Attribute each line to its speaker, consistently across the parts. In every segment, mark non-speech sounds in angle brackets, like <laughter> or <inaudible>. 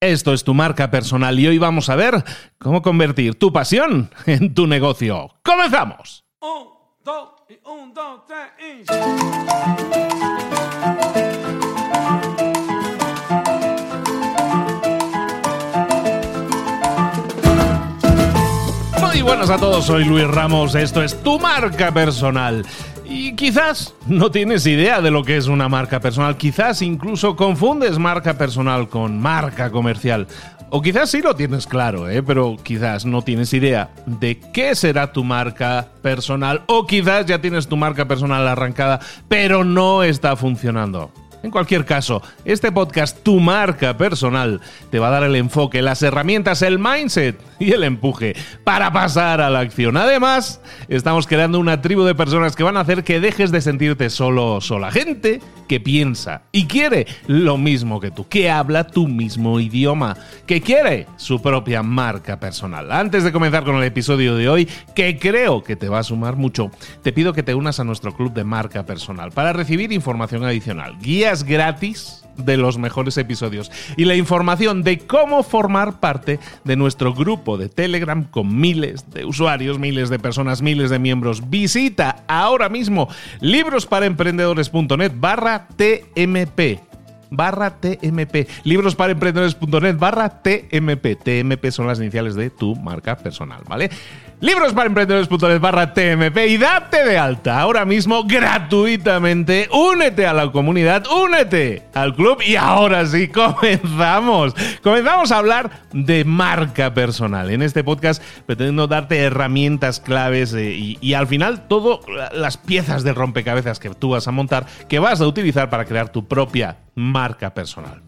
Speaker 1: Esto es tu marca personal y hoy vamos a ver cómo convertir tu pasión en tu negocio. ¡Comenzamos! Un, dos, un, dos, tres, Muy buenas a todos, soy Luis Ramos, esto es tu marca personal. Y quizás no tienes idea de lo que es una marca personal, quizás incluso confundes marca personal con marca comercial. O quizás sí lo tienes claro, ¿eh? pero quizás no tienes idea de qué será tu marca personal. O quizás ya tienes tu marca personal arrancada, pero no está funcionando. En cualquier caso, este podcast, tu marca personal, te va a dar el enfoque, las herramientas, el mindset y el empuje para pasar a la acción. Además, estamos creando una tribu de personas que van a hacer que dejes de sentirte solo o sola. Gente que piensa y quiere lo mismo que tú, que habla tu mismo idioma, que quiere su propia marca personal. Antes de comenzar con el episodio de hoy, que creo que te va a sumar mucho, te pido que te unas a nuestro club de marca personal para recibir información adicional, gratis de los mejores episodios y la información de cómo formar parte de nuestro grupo de Telegram con miles de usuarios, miles de personas, miles de miembros. Visita ahora mismo librosparaemprendedores.net barra TMP barra TMP. Librosparaemprendedores.net barra TMP. TMP son las iniciales de tu marca personal, ¿vale? Libros para barra TMP y date de alta ahora mismo gratuitamente. Únete a la comunidad, únete al club y ahora sí, <laughs> comenzamos. Comenzamos a hablar de marca personal. En este podcast pretendo darte herramientas claves eh, y, y al final todas las piezas de rompecabezas que tú vas a montar que vas a utilizar para crear tu propia marca personal.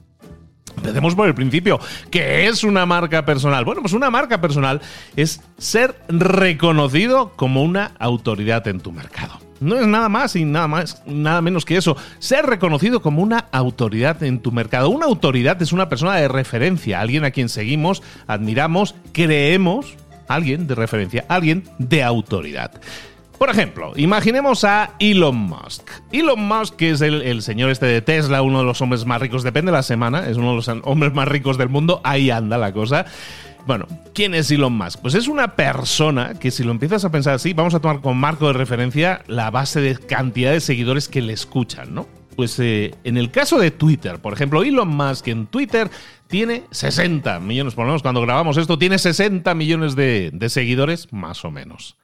Speaker 1: Empecemos por el principio. ¿Qué es una marca personal? Bueno, pues una marca personal es ser reconocido como una autoridad en tu mercado. No es nada más y nada más, nada menos que eso. Ser reconocido como una autoridad en tu mercado. Una autoridad es una persona de referencia, alguien a quien seguimos, admiramos, creemos, alguien de referencia, alguien de autoridad. Por ejemplo, imaginemos a Elon Musk. Elon Musk, que es el, señor este de Tesla, uno de los hombres más ricos, depende de la semana, es uno de los hombres más ricos del mundo, ahí anda la cosa. Bueno, ¿quién es Elon Musk? Pues es una persona que si lo empiezas a pensar así, vamos a tomar como marco de referencia la base de cantidad de seguidores que le escuchan, ¿no? Pues eh, en el caso de Twitter, por ejemplo, Elon Musk en Twitter tiene 60 millones, por lo menos cuando grabamos esto, tiene 60 millones de seguidores, más o menos.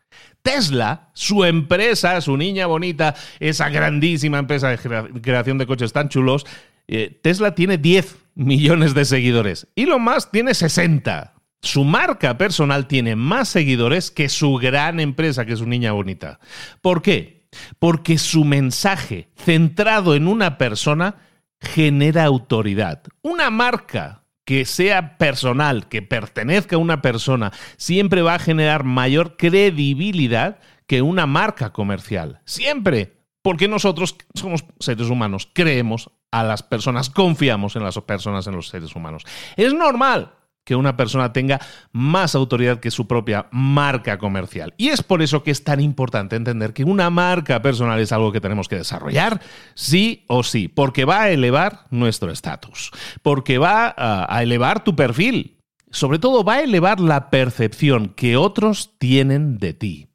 Speaker 1: Tesla, su empresa, su niña bonita, esa grandísima empresa de creación de coches tan chulos, eh, Tesla tiene 10 millones de seguidores. y lo más tiene 60. Su marca personal tiene más seguidores que su gran empresa, que es su niña bonita. ¿Por qué? Porque su mensaje centrado en una persona genera autoridad. Una marca que sea personal, que pertenezca a una persona, siempre va a generar mayor credibilidad que una marca comercial. Siempre. Porque nosotros somos seres humanos, creemos a las personas, confiamos en las personas, en los seres humanos. Es normal que una persona tenga más autoridad que su propia marca comercial. Y es por eso que es tan importante entender que una marca personal es algo que tenemos que desarrollar sí o sí, porque va a elevar nuestro estatus, porque va a, elevar tu perfil, sobre todo va a elevar la percepción que otros tienen de ti.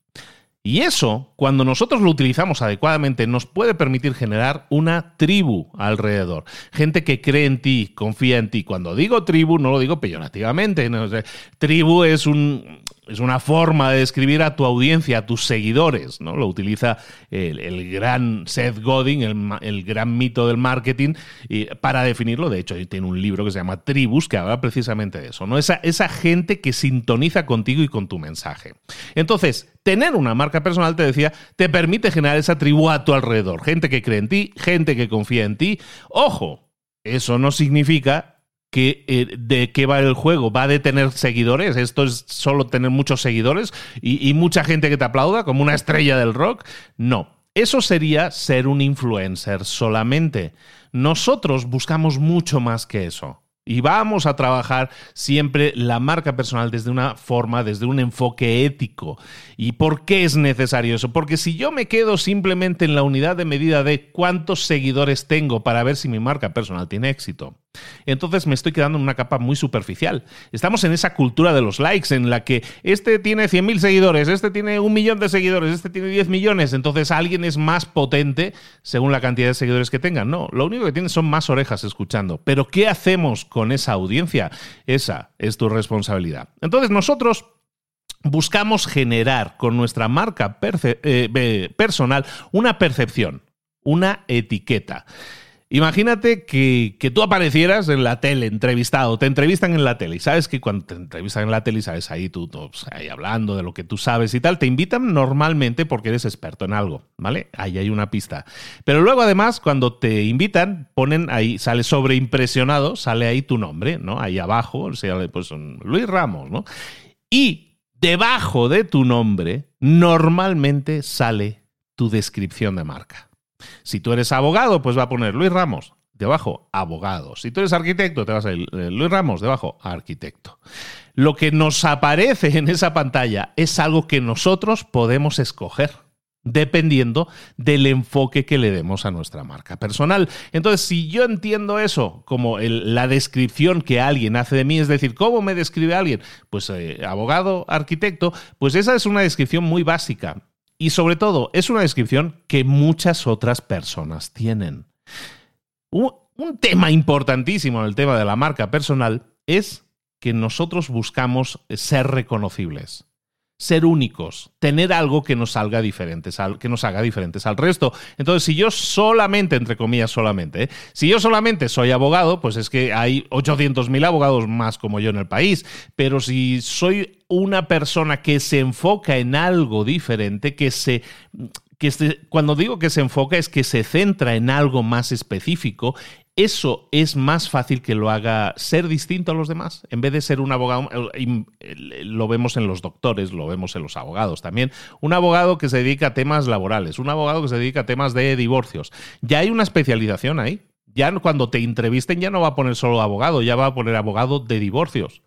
Speaker 1: Y eso, cuando nosotros lo utilizamos adecuadamente, nos puede permitir generar una tribu alrededor. Gente que cree en ti, confía en ti. Cuando digo tribu, no lo digo peyorativamente. tribu es un, es una forma de describir a tu audiencia, a tus seguidores, ¿no? Lo utiliza el, gran Seth Godin, el, gran mito del marketing, para definirlo. De hecho, tiene un libro que se llama Tribus, que habla precisamente de eso, ¿no? Esa gente que sintoniza contigo y con tu mensaje. Entonces, tener una marca personal, te decía, te permite generar esa tribu a tu alrededor. Gente que cree en ti, gente que confía en ti. Ojo, eso no significa que, eh, de qué va el juego. ¿Va de tener seguidores? ¿Esto es solo tener muchos seguidores y, y mucha gente que te aplauda como una estrella del rock? No. Eso sería ser un influencer solamente. Nosotros buscamos mucho más que eso. Y vamos a trabajar siempre la marca personal desde una forma, desde un enfoque ético. ¿Y por qué es necesario eso? Porque si yo me quedo simplemente en la unidad de medida de cuántos seguidores tengo para ver si mi marca personal tiene éxito, Entonces me estoy quedando en una capa muy superficial. Estamos en esa cultura de los likes en la que este tiene 100.000 seguidores, este tiene un millón de seguidores, este tiene 10 millones, entonces alguien es más potente según la cantidad de seguidores que tengan. No, lo único que tienen son más orejas escuchando. Pero ¿qué hacemos con esa audiencia? Esa es tu responsabilidad. Entonces nosotros buscamos generar con nuestra marca eh, personal una percepción, una etiqueta. Imagínate que, tú aparecieras en la tele, entrevistado, te entrevistan en la tele, y sabes que cuando te entrevistan en la tele, sabes ahí tú, pues, ahí hablando de lo que tú sabes y tal, te invitan normalmente porque eres experto en algo, ¿vale? Ahí hay una pista. Pero luego además, cuando te invitan, ponen ahí, sale sobreimpresionado, sale ahí tu nombre, ¿no? Ahí abajo, sale pues Luis Ramos, ¿no? Y debajo de tu nombre, normalmente sale tu descripción de marca. Si tú eres abogado, pues va a poner Luis Ramos, debajo, abogado. Si tú eres arquitecto, te vas a ir eh, Luis Ramos, debajo, arquitecto. Lo que nos aparece en esa pantalla es algo que nosotros podemos escoger dependiendo del enfoque que le demos a nuestra marca personal. Entonces, si yo entiendo eso como la descripción que alguien hace de mí, es decir, ¿cómo me describe alguien? Pues eh, abogado, arquitecto, pues esa es una descripción muy básica. Y sobre todo, es una descripción que muchas otras personas tienen. Un, tema importantísimo en el tema de la marca personal es que nosotros buscamos ser reconocibles ser únicos, tener algo que nos salga diferentes que nos haga diferentes al resto. Entonces, si yo solamente, entre comillas, solamente, ¿eh? si yo solamente soy abogado, pues es que hay 800.000 abogados más como yo en el país. Pero si soy una persona que se enfoca en algo diferente, que se que cuando digo que se enfoca es que se centra en algo más específico, eso es más fácil que lo haga ser distinto a los demás. En vez de ser un abogado, lo vemos en los doctores, lo vemos en los abogados también. Un abogado que se dedica a temas laborales, un abogado que se dedica a temas de divorcios. Ya hay una especialización ahí. Ya cuando te entrevisten ya no va a poner solo abogado, ya va a poner abogado de divorcios.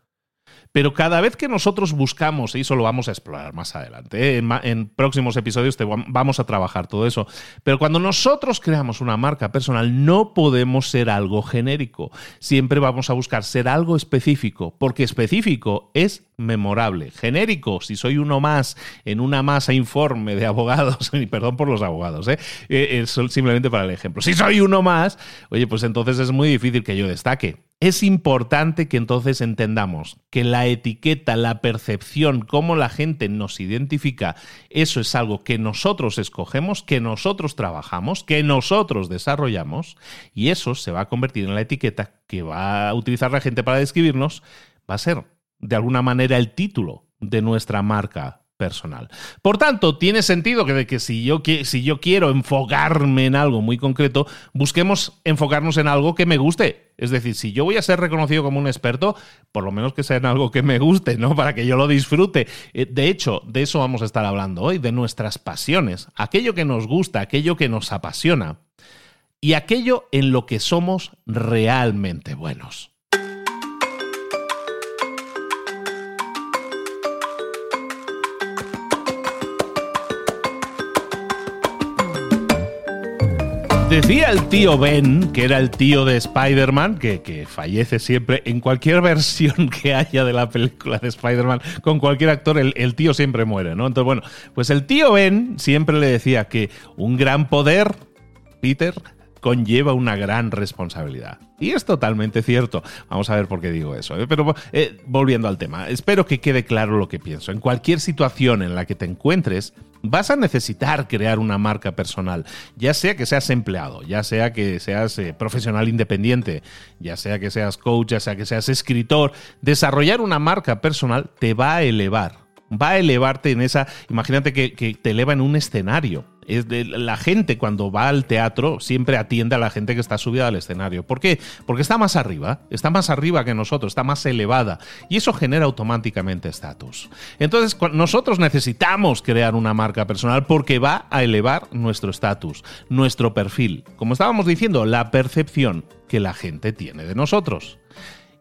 Speaker 1: Pero cada vez que nosotros buscamos, y eso lo vamos a explorar más adelante, ¿eh? en, próximos episodios te vamos a trabajar todo eso, pero cuando nosotros creamos una marca personal no podemos ser algo genérico, siempre vamos a buscar ser algo específico, porque específico es memorable. Genérico, si soy uno más en una masa informe de abogados, <laughs> y perdón por los abogados, ¿eh? Eh, es simplemente para el ejemplo. Si soy uno más, oye, pues entonces es muy difícil que yo destaque. Es importante que entonces entendamos que la etiqueta, la percepción, cómo la gente nos identifica, eso es algo que nosotros escogemos, que nosotros trabajamos, que nosotros desarrollamos, y eso se va a convertir en la etiqueta que va a utilizar la gente para describirnos, va a ser de alguna manera el título de nuestra marca personal. Por tanto, tiene sentido que, que si, yo, si yo quiero enfocarme en algo muy concreto, busquemos enfocarnos en algo que me guste. Es decir, si yo voy a ser reconocido como un experto, por lo menos que sea en algo que me guste, ¿no? Para que yo lo disfrute. Eh, de hecho, de eso vamos a estar hablando hoy, de nuestras pasiones, aquello que nos gusta, aquello que nos apasiona y aquello en lo que somos realmente buenos. Decía el tío Ben, que era el tío de Spider-Man, que, fallece siempre en cualquier <laughs> versión que haya de la película de Spider-Man, con cualquier actor, el, el, tío siempre muere, ¿no? Entonces, bueno, pues el tío Ben siempre le decía que un gran poder, Peter, conlleva una gran responsabilidad. Y es totalmente cierto. Vamos a ver por qué digo eso. ¿eh? Pero eh, volviendo al tema, espero que quede claro lo que pienso. En cualquier situación en la que te encuentres, vas a necesitar crear una marca personal, ya sea que seas empleado, ya sea que seas eh, profesional independiente, ya sea que seas coach, ya sea que seas escritor. Desarrollar una marca personal te va a elevar va a elevarte en esa, imagínate que, te eleva en un escenario. Es de, la gente cuando va al teatro siempre atiende a la gente que está subida al escenario. ¿Por qué? Porque está más arriba, está más arriba que nosotros, está más elevada y eso genera automáticamente estatus. Entonces nosotros necesitamos crear una marca personal porque va a elevar nuestro estatus, nuestro perfil. Como estábamos diciendo, la percepción que la gente tiene de nosotros.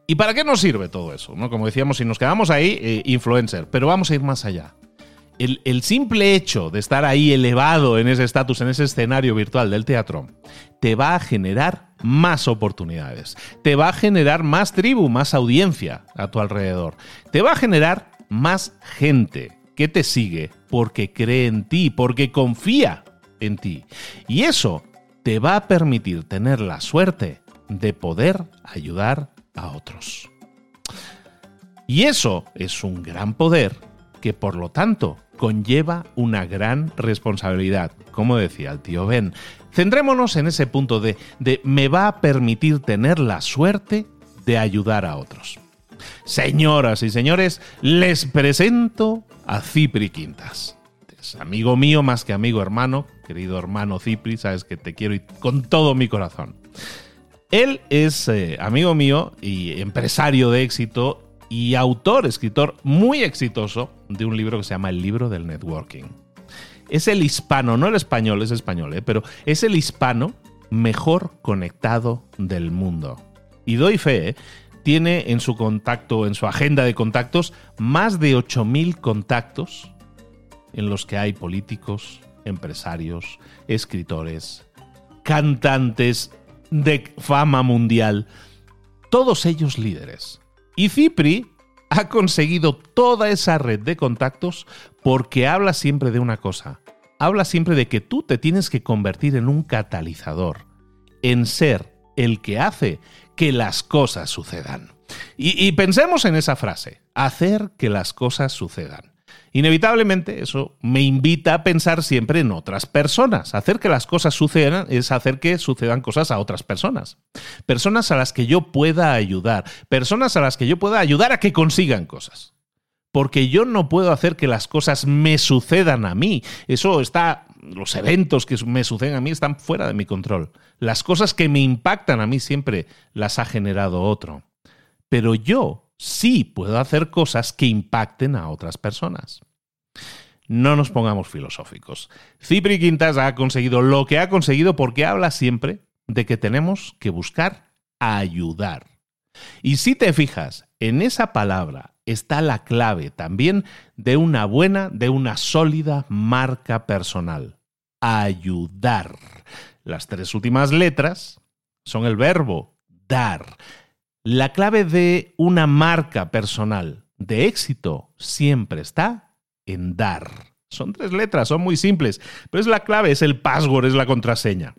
Speaker 1: ¿Y para qué nos sirve todo eso? ¿No? Como decíamos, si nos quedamos ahí, eh, influencer, pero vamos a ir más allá. El, simple hecho de estar ahí elevado en ese estatus, en ese escenario virtual del teatro, te va a generar más oportunidades. Te va a generar más tribu, más audiencia a tu alrededor. Te va a generar más gente que te sigue porque cree en ti, porque confía en ti. Y eso te va a permitir tener la suerte de poder ayudar a otros. Y eso es un gran poder que por lo tanto conlleva una gran responsabilidad, como decía el tío Ben. Centrémonos en ese punto de, de me va a permitir tener la suerte de ayudar a otros. Señoras y señores, les presento a Cipri Quintas. Es amigo mío más que amigo hermano, querido hermano Cipri, sabes que te quiero con todo mi corazón. Él es eh, amigo mío y empresario de éxito y autor, escritor muy exitoso de un libro que se llama El libro del networking. Es el hispano, no el español, es español, ¿eh? pero es el hispano mejor conectado del mundo. Y doy fe, ¿eh? tiene en su contacto, en su agenda de contactos, más de 8.000 contactos en los que hay políticos, empresarios, escritores, cantantes de fama mundial, todos ellos líderes. Y Cipri ha conseguido toda esa red de contactos porque habla siempre de una cosa. Habla siempre de que tú te tienes que convertir en un catalizador, en ser el que hace que las cosas sucedan. Y, pensemos en esa frase, hacer que las cosas sucedan. Inevitablemente eso me invita a pensar siempre en otras personas. Hacer que las cosas sucedan es hacer que sucedan cosas a otras personas. Personas a las que yo pueda ayudar. Personas a las que yo pueda ayudar a que consigan cosas. Porque yo no puedo hacer que las cosas me sucedan a mí. Eso está, los eventos que me suceden a mí están fuera de mi control. Las cosas que me impactan a mí siempre las ha generado otro. Pero yo sí puedo hacer cosas que impacten a otras personas. No nos pongamos filosóficos. Cipri Quintas ha conseguido lo que ha conseguido porque habla siempre de que tenemos que buscar ayudar. Y si te fijas, en esa palabra está la clave también de una buena, de una sólida marca personal. Ayudar. Las tres últimas letras son el verbo dar. La clave de una marca personal de éxito siempre está en dar. Son tres letras, son muy simples, pero es la clave, es el password, es la contraseña.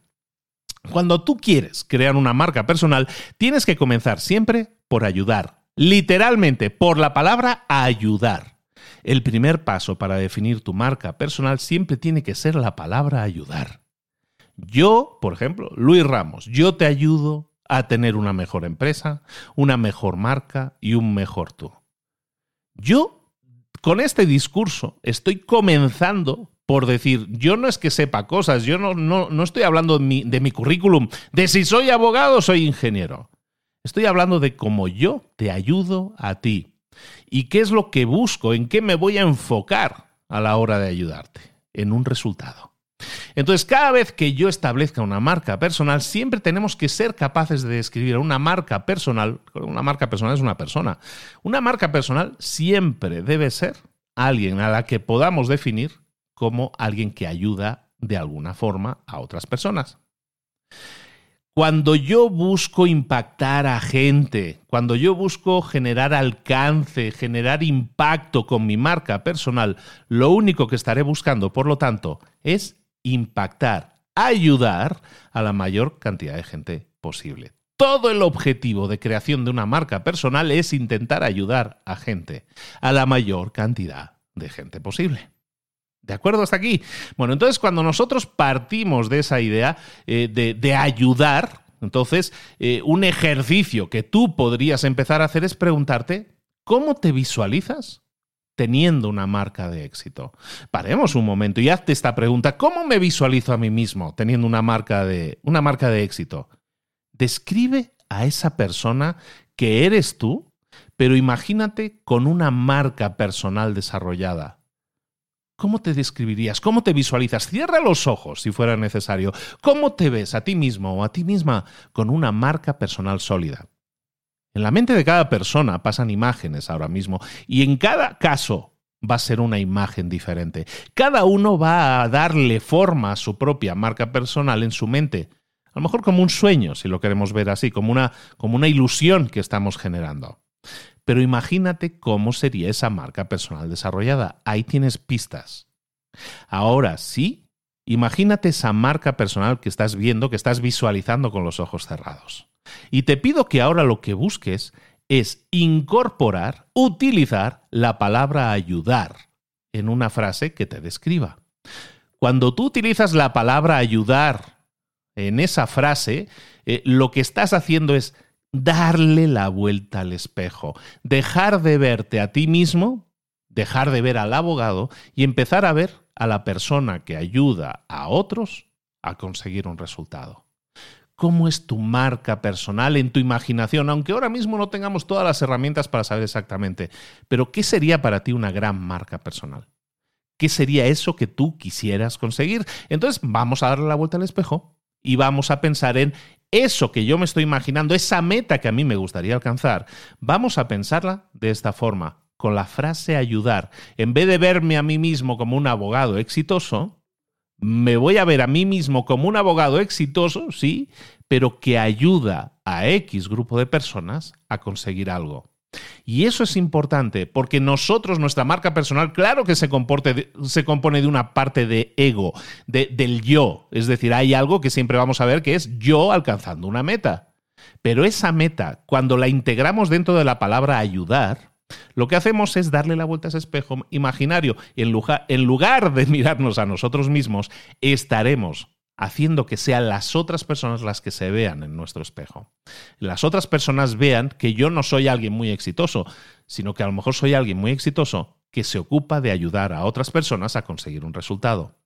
Speaker 1: Cuando tú quieres crear una marca personal, tienes que comenzar siempre por ayudar, literalmente por la palabra ayudar. El primer paso para definir tu marca personal siempre tiene que ser la palabra ayudar. Yo, por ejemplo, Luis Ramos, yo te ayudo a tener una mejor empresa, una mejor marca y un mejor tú. Yo, con este discurso, estoy comenzando por decir, yo no es que sepa cosas, yo no, no, estoy hablando de mi, de mi currículum, de si soy abogado o soy ingeniero. Estoy hablando de cómo yo te ayudo a ti y qué es lo que busco, en qué me voy a enfocar a la hora de ayudarte, en un resultado. Entonces, cada vez que yo establezca una marca personal, siempre tenemos que ser capaces de describir una marca personal. Una marca personal es una persona. Una marca personal siempre debe ser alguien a la que podamos definir como alguien que ayuda de alguna forma a otras personas. Cuando yo busco impactar a gente, cuando yo busco generar alcance, generar impacto con mi marca personal, lo único que estaré buscando, por lo tanto, es impactar, ayudar a la mayor cantidad de gente posible. Todo el objetivo de creación de una marca personal es intentar ayudar a gente, a la mayor cantidad de gente posible. ¿De acuerdo hasta aquí? Bueno, entonces cuando nosotros partimos de esa idea eh, de, ayudar, entonces eh, un ejercicio que tú podrías empezar a hacer es preguntarte, ¿cómo te visualizas teniendo una marca de éxito? Paremos un momento y hazte esta pregunta. ¿Cómo me visualizo a mí mismo teniendo una marca de, una marca de éxito? Describe a esa persona que eres tú, pero imagínate con una marca personal desarrollada. ¿Cómo te describirías? ¿Cómo te visualizas? Cierra los ojos si fuera necesario. ¿Cómo te ves a ti mismo o a ti misma con una marca personal sólida? En la mente de cada persona pasan imágenes ahora mismo y en cada caso va a ser una imagen diferente. Cada uno va a darle forma a su propia marca personal en su mente A lo mejor como un sueño, si lo queremos ver así, como una, como una ilusión que estamos generando. Pero imagínate cómo sería esa marca personal desarrollada. Ahí tienes pistas. Ahora sí, imagínate esa marca personal que estás viendo, que estás visualizando con los ojos cerrados. Y te pido que ahora lo que busques es incorporar, utilizar la palabra ayudar en una frase que te describa. Cuando tú utilizas la palabra ayudar en esa frase, eh, lo que estás haciendo es darle la vuelta al espejo, dejar de verte a ti mismo, dejar de ver al abogado y empezar a ver a la persona que ayuda a otros a conseguir un resultado. ¿Cómo es tu marca personal en tu imaginación? Aunque ahora mismo no tengamos todas las herramientas para saber exactamente, pero ¿qué sería para ti una gran marca personal? ¿Qué sería eso que tú quisieras conseguir? Entonces vamos a darle la vuelta al espejo y vamos a pensar en eso que yo me estoy imaginando, esa meta que a mí me gustaría alcanzar. Vamos a pensarla de esta forma, con la frase ayudar. En vez de verme a mí mismo como un abogado exitoso, me voy a ver a mí mismo como un abogado exitoso, sí, pero que ayuda a X grupo de personas a conseguir algo. Y eso es importante porque nosotros, nuestra marca personal, claro que se, compone de una parte de ego, del yo. Es decir, hay algo que siempre vamos a ver que es yo alcanzando una meta. Pero esa meta, cuando la integramos dentro de la palabra ayudar, lo que hacemos es darle la vuelta a ese espejo imaginario. En lugar, en lugar de mirarnos a nosotros mismos, estaremos haciendo que sean las otras personas las que se vean en nuestro espejo. Las otras personas vean que yo no soy alguien muy exitoso, sino que a lo mejor soy alguien muy exitoso que se ocupa de ayudar a otras personas a conseguir un resultado.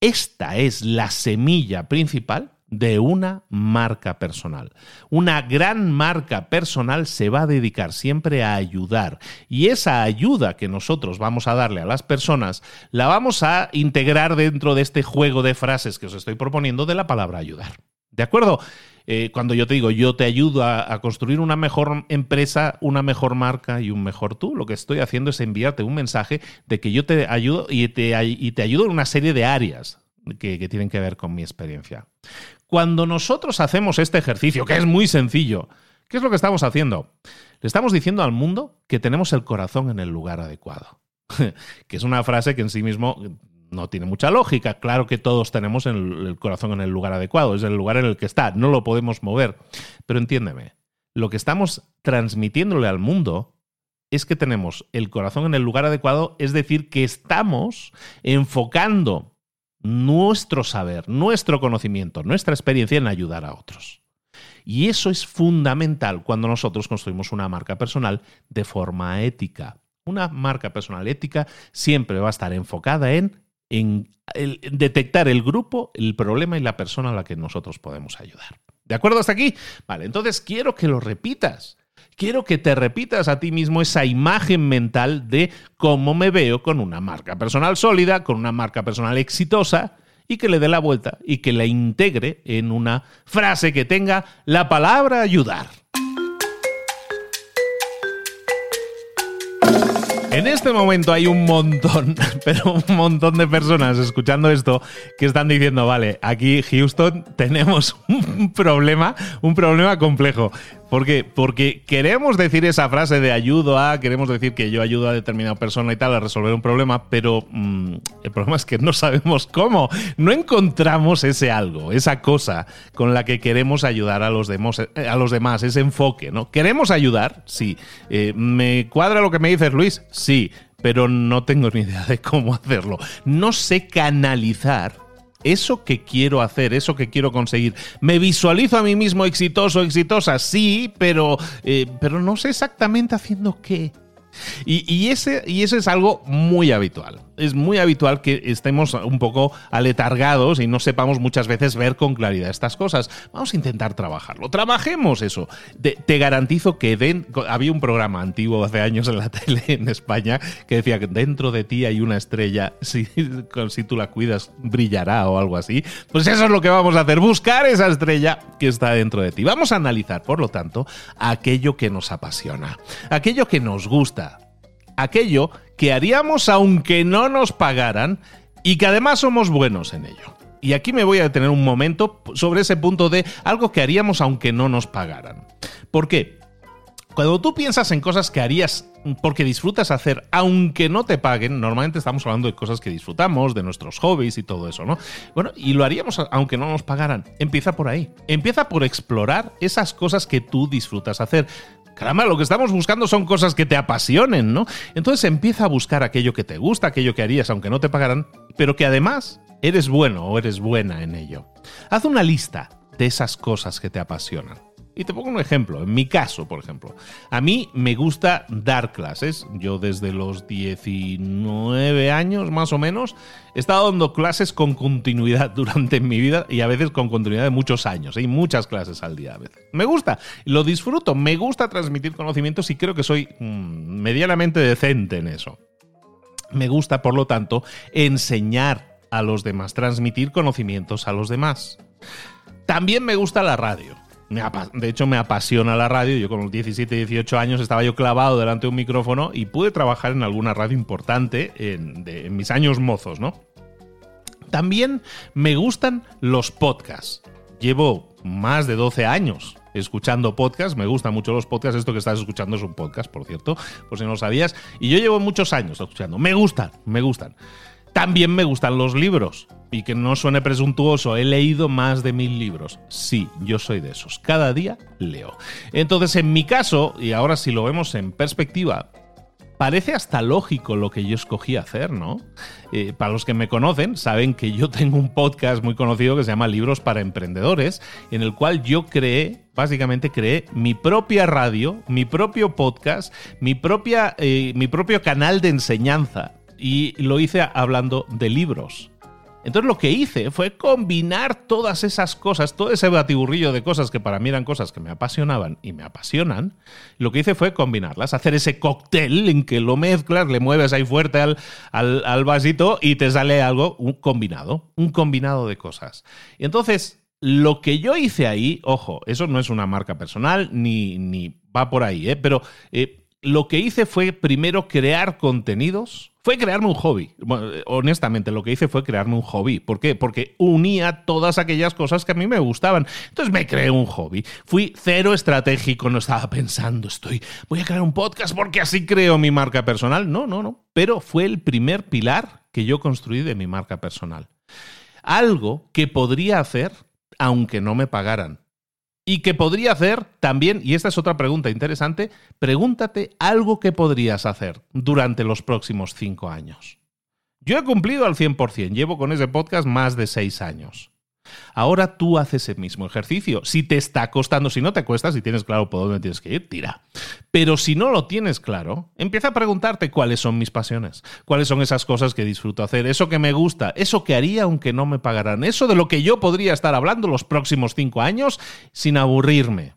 Speaker 1: Esta es la semilla principal de una marca personal. Una gran marca personal se va a dedicar siempre a ayudar y esa ayuda que nosotros vamos a darle a las personas la vamos a integrar dentro de este juego de frases que os estoy proponiendo de la palabra ayudar. ¿De acuerdo? Eh, cuando yo te digo yo te ayudo a, construir una mejor empresa, una mejor marca y un mejor tú, lo que estoy haciendo es enviarte un mensaje de que yo te ayudo y te, y te ayudo en una serie de áreas que, tienen que ver con mi experiencia. Cuando nosotros hacemos este ejercicio, que es muy sencillo, ¿qué es lo que estamos haciendo? Le estamos diciendo al mundo que tenemos el corazón en el lugar adecuado. <laughs> que es una frase que en sí mismo no tiene mucha lógica. Claro que todos tenemos el, corazón en el lugar adecuado, es el lugar en el que está, no lo podemos mover. Pero entiéndeme, lo que estamos transmitiéndole al mundo es que tenemos el corazón en el lugar adecuado, es decir, que estamos enfocando nuestro saber, nuestro conocimiento, nuestra experiencia en ayudar a otros. Y eso es fundamental cuando nosotros construimos una marca personal de forma ética. Una marca personal ética siempre va a estar enfocada en, en, detectar el grupo, el problema y la persona a la que nosotros podemos ayudar. ¿De acuerdo hasta aquí? Vale, entonces quiero que lo repitas quiero que te repitas a ti mismo esa imagen mental de cómo me veo con una marca personal sólida, con una marca personal exitosa y que le dé la vuelta y que la integre en una frase que tenga la palabra ayudar. En este momento hay un montón, <laughs> pero un montón de personas escuchando esto que están diciendo, vale, aquí Houston tenemos un problema, un problema complejo. ¿Por qué? Porque queremos decir esa frase de ayudo a, queremos decir que yo ayudo a determinada persona y tal a resolver un problema, pero mm, el problema es que no sabemos cómo. No encontramos ese algo, esa cosa con la que queremos ayudar a los demás, eh, a los demás ese enfoque, ¿no? ¿Queremos ayudar? Sí. Eh, ¿Me cuadra lo que me dices, Luis? Sí. Pero no tengo ni idea de cómo hacerlo. No sé canalizar eso que quiero hacer, eso que quiero conseguir. Me visualizo a mí mismo exitoso, exitosa, sí, pero, eh, pero no sé exactamente haciendo qué. Y, ese, y eso es algo muy habitual es muy habitual que estemos un poco aletargados y no sepamos muchas veces ver con claridad estas cosas. Vamos a intentar trabajarlo. Trabajemos eso. te garantizo que había un programa antiguo hace años en la <laughs> tele en España que decía que dentro de ti hay una estrella, <laughs> si, si tú la cuidas brillará o algo así. Pues eso es lo que vamos a hacer, buscar esa estrella que está dentro de ti. Vamos a analizar, por lo tanto, aquello que nos apasiona, aquello que nos gusta, aquello que haríamos aunque no nos pagaran y que además somos buenos en ello. Y aquí me voy a detener un momento sobre ese punto de algo que haríamos aunque no nos pagaran. ¿Por qué? Cuando tú piensas en cosas que harías porque disfrutas hacer, aunque no te paguen, normalmente estamos hablando de cosas que disfrutamos, de nuestros hobbies y todo eso, ¿no? Bueno, y lo haríamos aunque no nos pagaran. Empieza por ahí. Empieza por explorar esas cosas que tú disfrutas hacer. Caramba, lo que estamos buscando son cosas que te apasionen, ¿no? Entonces empieza a buscar aquello que te gusta, aquello que harías aunque no te pagaran, pero que además eres bueno o eres buena en ello. Haz una lista de esas cosas que te apasionan. Y te pongo un ejemplo. En mi caso, por ejemplo, a mí me gusta dar clases. Yo desde los 19 años más o menos he estado dando clases con continuidad <laughs> durante mi vida y a veces con continuidad de muchos años. Hay muchas clases al día a veces. Me gusta, lo disfruto, me gusta transmitir conocimientos y creo que soy mm, medianamente decente en eso. Me gusta, por lo tanto, enseñar a los demás, transmitir conocimientos a los demás. También me gusta la radio de hecho, me apasiona la radio. Yo con los 17, 18 años estaba yo clavado delante de un micrófono y pude trabajar en alguna radio importante en, mis años mozos, ¿no? También me gustan los podcasts. Llevo más de 12 años escuchando podcasts. Me gustan mucho los podcasts. Esto que estás escuchando es un podcast, por cierto, por si no lo sabías. Y yo llevo muchos años escuchando. Me gustan, me gustan. También me gustan los libros. Y que no suene presuntuoso, he leído más de mil libros. Sí, yo soy de esos. Cada día leo. Entonces, en mi caso, y ahora si lo vemos en perspectiva, parece hasta lógico lo que yo escogí hacer, ¿no? Eh, para los que me conocen, saben que yo tengo un podcast muy conocido que se llama Libros para Emprendedores, en el cual yo creé, básicamente creé mi propia radio, mi propio podcast, mi, propia, eh, mi propio canal de enseñanza y lo hice hablando de libros. Entonces lo que hice fue combinar todas esas cosas, todo ese batiburrillo de cosas que para mí eran cosas que me apasionaban y me apasionan. Lo que hice fue combinarlas, hacer ese cóctel en que lo mezclas, le mueves ahí fuerte al, al, vasito y te sale algo, un combinado, un combinado de cosas. Y entonces lo que yo hice ahí, ojo, eso no es una marca personal ni, ni va por ahí, ¿eh? pero eh, lo que hice fue primero crear contenidos fue crearme un hobby. honestamente, lo que hice fue crearme un hobby. ¿Por qué? Porque unía todas aquellas cosas que a mí me gustaban. Entonces me creé un hobby. Fui cero estratégico, no estaba pensando, estoy, voy a crear un podcast porque así creo mi marca personal. No, no, no. Pero fue el primer pilar que yo construí de mi marca personal. Algo que podría hacer aunque no me pagaran. Y que podría hacer también, y esta es otra pregunta interesante, pregúntate algo que podrías hacer durante los próximos cinco años. Yo he cumplido al 100%, llevo con ese podcast más de seis años. Ahora tú haces el mismo ejercicio. Si te está costando, si no te cuesta, si tienes claro por dónde tienes que ir, tira. Pero si no lo tienes claro, empieza a preguntarte cuáles son mis pasiones, cuáles son esas cosas que disfruto hacer, eso que me gusta, eso que haría aunque no me pagaran, eso de lo que yo podría estar hablando los próximos cinco años sin aburrirme.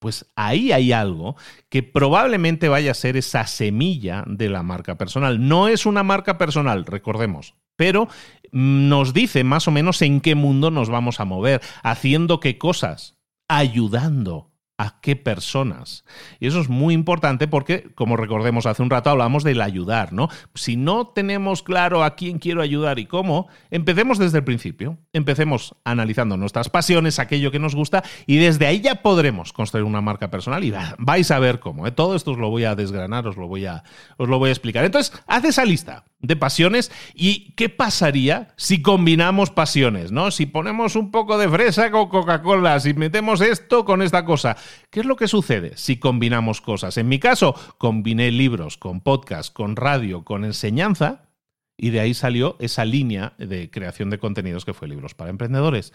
Speaker 1: Pues ahí hay algo que probablemente vaya a ser esa semilla de la marca personal. No es una marca personal, recordemos, pero nos dice más o menos en qué mundo nos vamos a mover, haciendo qué cosas, ayudando a qué personas. Y eso es muy importante porque, como recordemos hace un rato, hablamos del ayudar, ¿no? Si no tenemos claro a quién quiero ayudar y cómo, empecemos desde el principio. Empecemos analizando nuestras pasiones, aquello que nos gusta, y desde ahí ya podremos construir una marca personal y vais a ver cómo. ¿eh? Todo esto os lo voy a desgranar, os lo voy a, os lo voy a explicar. Entonces, haz esa lista de pasiones y qué pasaría si combinamos pasiones, ¿no? Si ponemos un poco de fresa con Coca-Cola, si metemos esto con esta cosa. ¿Qué es lo que sucede si combinamos cosas? En mi caso, combiné libros con podcast, con radio, con enseñanza y de ahí salió esa línea de creación de contenidos que fue Libros para Emprendedores.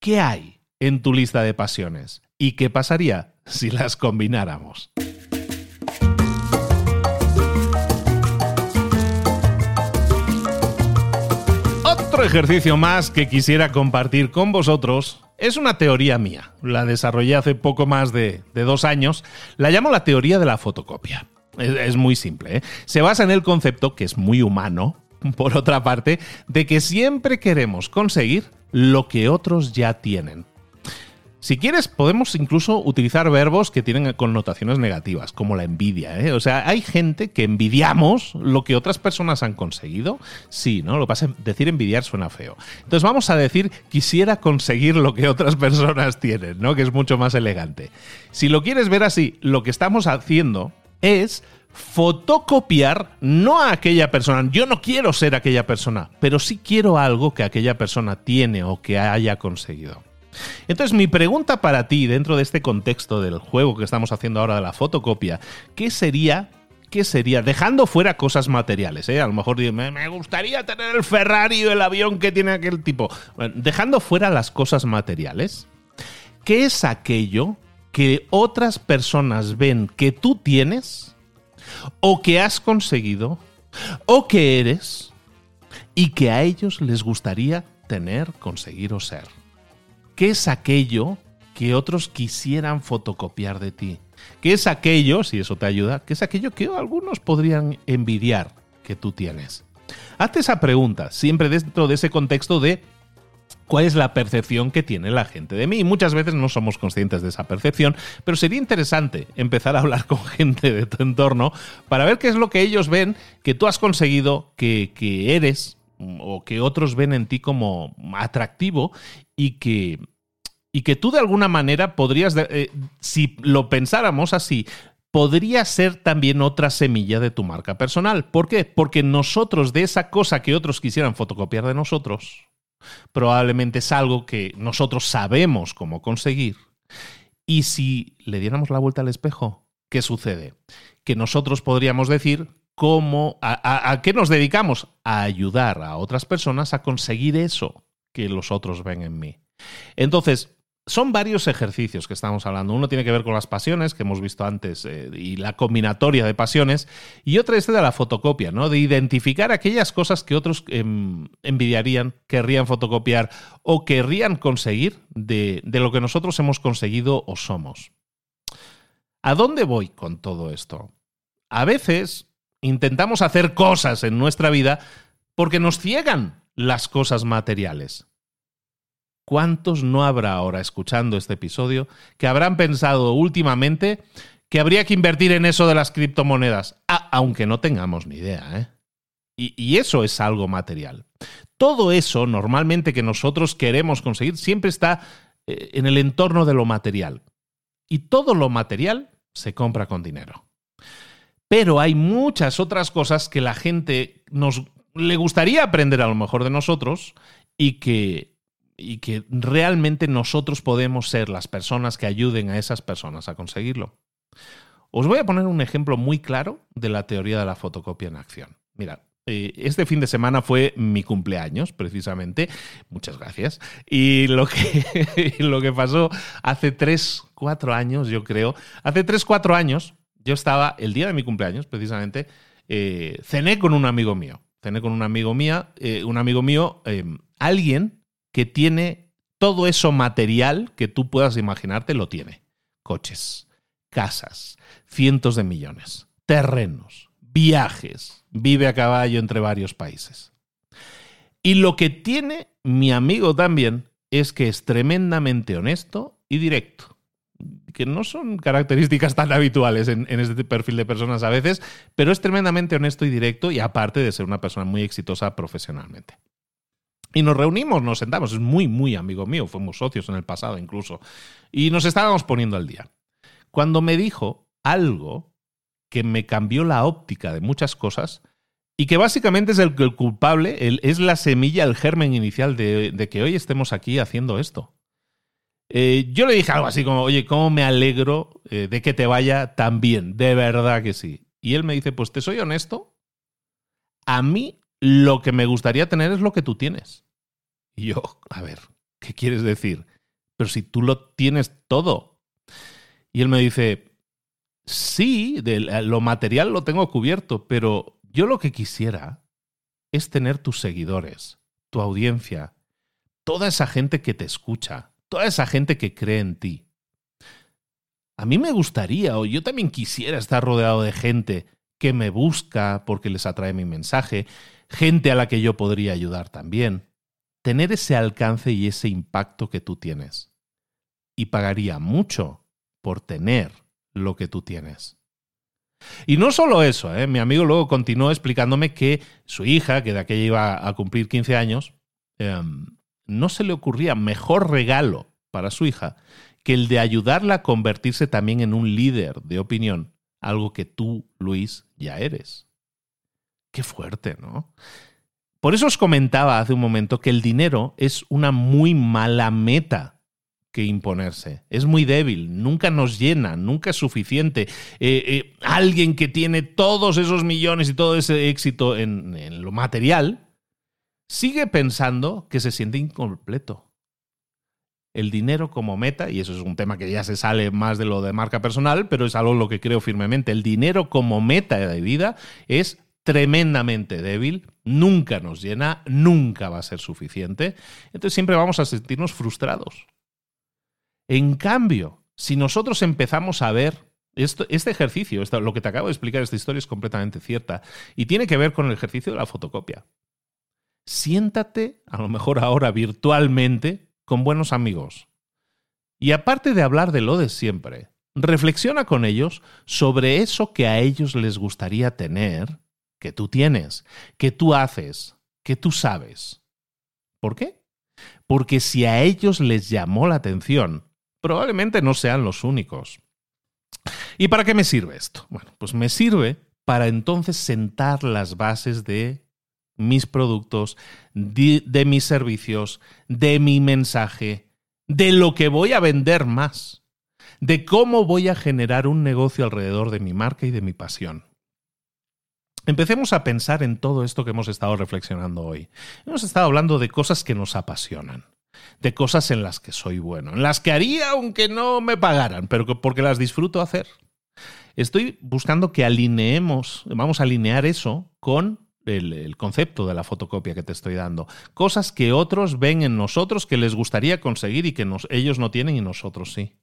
Speaker 1: ¿Qué hay en tu lista de pasiones? ¿Y qué pasaría si las combináramos? Otro ejercicio más que quisiera compartir con vosotros es una teoría mía. La desarrollé hace poco más de, dos años. La llamo la teoría de la fotocopia. Es, muy simple. ¿eh? Se basa en el concepto, que es muy humano, <laughs> por otra parte, de que siempre queremos conseguir lo que otros ya tienen. Si quieres, podemos incluso utilizar verbos que tienen connotaciones negativas, como la envidia. ¿eh? O sea, hay gente que envidiamos lo que otras personas han conseguido. Sí, ¿no? Lo pasa, decir envidiar suena feo. Entonces vamos a decir quisiera conseguir lo que otras <laughs> personas tienen, ¿no? Que es mucho más elegante. Si lo quieres ver así, lo que estamos haciendo es fotocopiar no a aquella persona. Yo no quiero ser aquella persona, pero sí quiero algo que aquella persona tiene o que haya conseguido. Entonces, mi pregunta para ti, dentro de este contexto del juego que estamos haciendo ahora de la fotocopia, ¿qué sería ¿qué sería? Dejando fuera cosas materiales, ¿eh? A lo mejor me, me gustaría tener el Ferrari o el avión que tiene aquel tipo. dejando fuera las cosas materiales, ¿qué es aquello que otras personas ven que tú tienes o que has conseguido o que eres y que a ellos les gustaría tener, conseguir o ser? ¿Qué es aquello que otros quisieran fotocopiar de ti? ¿Qué es aquello, si eso te ayuda, qué es aquello que algunos podrían envidiar que tú tienes? Hazte esa pregunta, siempre dentro de ese contexto de cuál es la percepción que tiene la gente de mí. Muchas veces no somos conscientes de esa percepción, pero sería interesante empezar a hablar con <laughs> gente de tu entorno para ver qué es lo que ellos ven que tú has conseguido, que, que eres o que otros ven en ti como atractivo y que, y que tú de alguna manera podrías, eh, si lo pensáramos así, podría ser también otra semilla de tu marca personal. ¿Por qué? Porque nosotros de esa cosa que otros quisieran fotocopiar de nosotros, probablemente es algo que nosotros sabemos cómo conseguir. Y si le diéramos la vuelta al espejo, ¿qué sucede? Que nosotros podríamos decir cómo, a, qué nos dedicamos? A ayudar a otras personas a conseguir eso que los otros ven en mí. Entonces, son varios ejercicios que estamos hablando. Uno tiene que ver con las pasiones, que hemos visto antes, eh, y la combinatoria de pasiones, y otra es de la fotocopia, ¿no? De identificar aquellas cosas que otros em, envidiarían, querrían fotocopiar o querrían conseguir de, de lo que nosotros hemos conseguido o somos. ¿A dónde voy con todo esto? A veces intentamos hacer cosas en nuestra vida porque nos ciegan las cosas materiales. ¿Cuántos no habrá ahora escuchando este episodio que habrán pensado últimamente que habría que invertir en eso de las criptomonedas? Ah, aunque no tengamos ni idea, ¿eh? Y, y, eso es algo material. Todo eso, normalmente que nosotros queremos conseguir, siempre está eh, en el entorno de lo material. Y todo lo material se compra con dinero. Pero hay muchas otras cosas que la gente nos le gustaría aprender a lo mejor de nosotros y que, y que realmente nosotros podemos ser las personas que ayuden a esas personas a conseguirlo. Os voy a poner un ejemplo muy claro de la teoría de la fotocopia en acción. Mira, eh, este fin de semana fue mi cumpleaños, precisamente. Muchas gracias. Y lo que, <laughs> lo que pasó hace tres, cuatro años, yo creo, hace tres, cuatro años, yo estaba, el día de mi cumpleaños, precisamente, eh, cené con un amigo mío. Cené con un amigo mía, eh, un amigo mío, alguien que tiene todo eso material que tú puedas imaginarte, lo tiene. Coches, casas, cientos de millones, terrenos, viajes, vive a caballo entre varios países. Y lo que tiene mi amigo también es que es tremendamente honesto y directo que no son características tan habituales en, este perfil de personas a veces, pero es tremendamente honesto y directo y aparte de ser una persona muy exitosa profesionalmente. Y nos reunimos, nos sentamos, es muy, muy amigo mío, fuimos socios en el pasado incluso, y nos estábamos poniendo al día. Cuando me dijo algo que me cambió la óptica de muchas cosas, y que básicamente es el, culpable, es la semilla, el germen inicial de que hoy estemos aquí haciendo esto. Eh, yo le dije algo así como, oye, ¿cómo me alegro eh, de que te vaya tan bien? De verdad que sí. Y él me dice, pues te soy honesto, a mí lo que me gustaría tener es lo que tú tienes. Y yo, a ver, ¿qué quieres decir? Pero si tú lo tienes todo. Y él me dice, sí, de lo material lo tengo cubierto, pero yo lo que quisiera es tener tus seguidores, tu audiencia, toda esa gente que te escucha toda esa gente que cree en ti. A mí me gustaría, o yo también quisiera estar rodeado de gente que me busca porque les atrae mi mensaje, gente a la que yo podría ayudar también. Tener ese alcance y ese impacto que tú tienes. y pagaría mucho por tener lo que tú tienes. Y no solo eso, ¿eh? mi amigo luego continuó explicándome que su hija, que de aquella iba a cumplir 15 años, em, no se le ocurría mejor regalo para su hija que el de ayudarla a convertirse también en un líder de opinión, algo que tú, Luis, ya eres. Qué fuerte, ¿no? Por eso os comentaba hace un momento que el dinero es una muy mala meta que imponerse. Es muy débil, nunca nos llena, nunca es suficiente. Eh, eh, alguien que tiene todos esos millones y todo ese éxito en, lo material, sigue pensando que se siente incompleto. El dinero como meta, y eso es un tema que ya se sale más de lo de marca personal, pero es algo en lo que creo firmemente, el dinero como meta de vida es tremendamente débil, nunca nos llena, nunca va a ser suficiente, entonces siempre vamos a sentirnos frustrados. En cambio, si nosotros empezamos a ver este ejercicio, lo que te acabo de explicar, esta historia es completamente cierta y tiene que ver con el ejercicio de la fotocopia. Siéntate, a lo mejor ahora virtualmente, con buenos amigos. Y aparte de hablar de lo de siempre, reflexiona con ellos sobre eso que a ellos les gustaría tener, que tú tienes, que tú haces, que tú sabes. ¿Por qué? Porque si a ellos les llamó la atención, probablemente no sean los únicos. ¿Y para qué me sirve esto? Bueno, pues me sirve para entonces sentar las bases de mis productos, de, mis servicios, de mi mensaje, de lo que voy a vender más, de cómo voy a generar un negocio alrededor de mi marca y de mi pasión. Empecemos a pensar en todo esto que hemos estado reflexionando hoy. Hemos estado hablando de cosas que nos apasionan de cosas en las que soy bueno, en las que haría aunque no me pagaran, pero porque las disfruto hacer. Estoy buscando que alineemos, vamos a alinear eso con el, concepto de la fotocopia que te estoy dando. Cosas que otros ven en nosotros que les gustaría conseguir y que ellos no tienen y nosotros sí.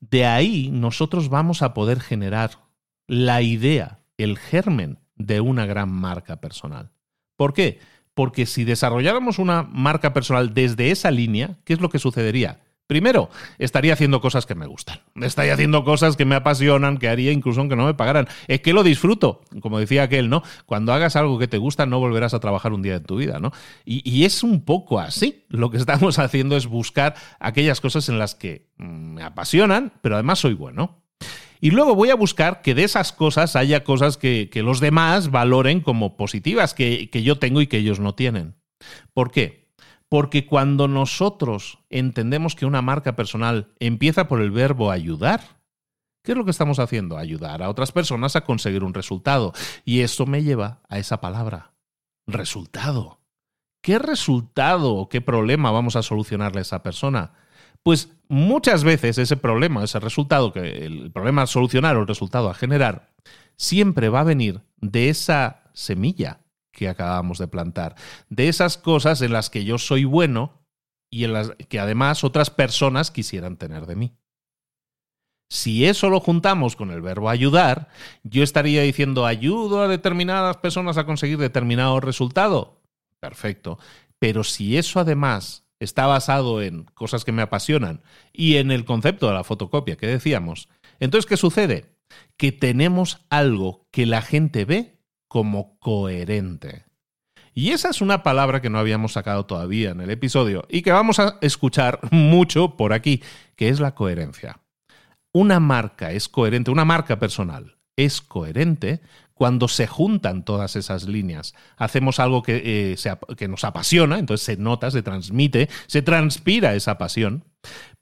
Speaker 1: De ahí nosotros vamos a poder generar la idea, el germen de una gran marca personal. ¿Por qué? Porque si desarrolláramos una marca personal desde esa línea, ¿qué es lo que sucedería? Primero, estaría haciendo cosas que me gustan. Estaría haciendo cosas que me apasionan, que haría incluso aunque no me pagaran. Es que lo disfruto, como decía aquel, ¿no? Cuando hagas algo que te gusta, no volverás a trabajar un día en tu vida, ¿no? Y, y es un poco así. Lo que estamos <laughs> haciendo es buscar aquellas cosas en las que mm, me apasionan, pero además soy bueno. Y luego voy a buscar que de esas cosas haya cosas que, los demás valoren como positivas, que, que yo tengo y que ellos no tienen. ¿Por qué? Porque cuando nosotros entendemos que una marca personal empieza por el verbo ayudar, ¿qué es lo que estamos haciendo? Ayudar a otras personas a conseguir un resultado. Y eso me lleva a esa palabra, resultado. ¿Qué resultado o qué problema vamos a solucionarle a esa persona? Pues muchas veces ese problema, ese resultado, que el problema a solucionar o el resultado a generar, siempre va a venir de esa semilla que acabamos de plantar, de esas cosas en las que yo soy bueno y en las que además otras personas quisieran tener de mí. Si eso lo juntamos con el verbo ayudar, yo estaría diciendo ayudo a determinadas personas a conseguir determinado resultado. Perfecto. Pero si eso además está basado en cosas que me apasionan y en el concepto de la fotocopia que decíamos, entonces, ¿qué sucede? Que tenemos algo que la gente ve como coherente. Y esa es una palabra que no habíamos sacado todavía en el episodio y que vamos a escuchar mucho por aquí, que es la coherencia. Una marca es coherente, una marca personal es coherente cuando se juntan todas esas líneas. Hacemos algo que, eh, que nos apasiona, entonces se nota, se transmite, se transpira esa pasión,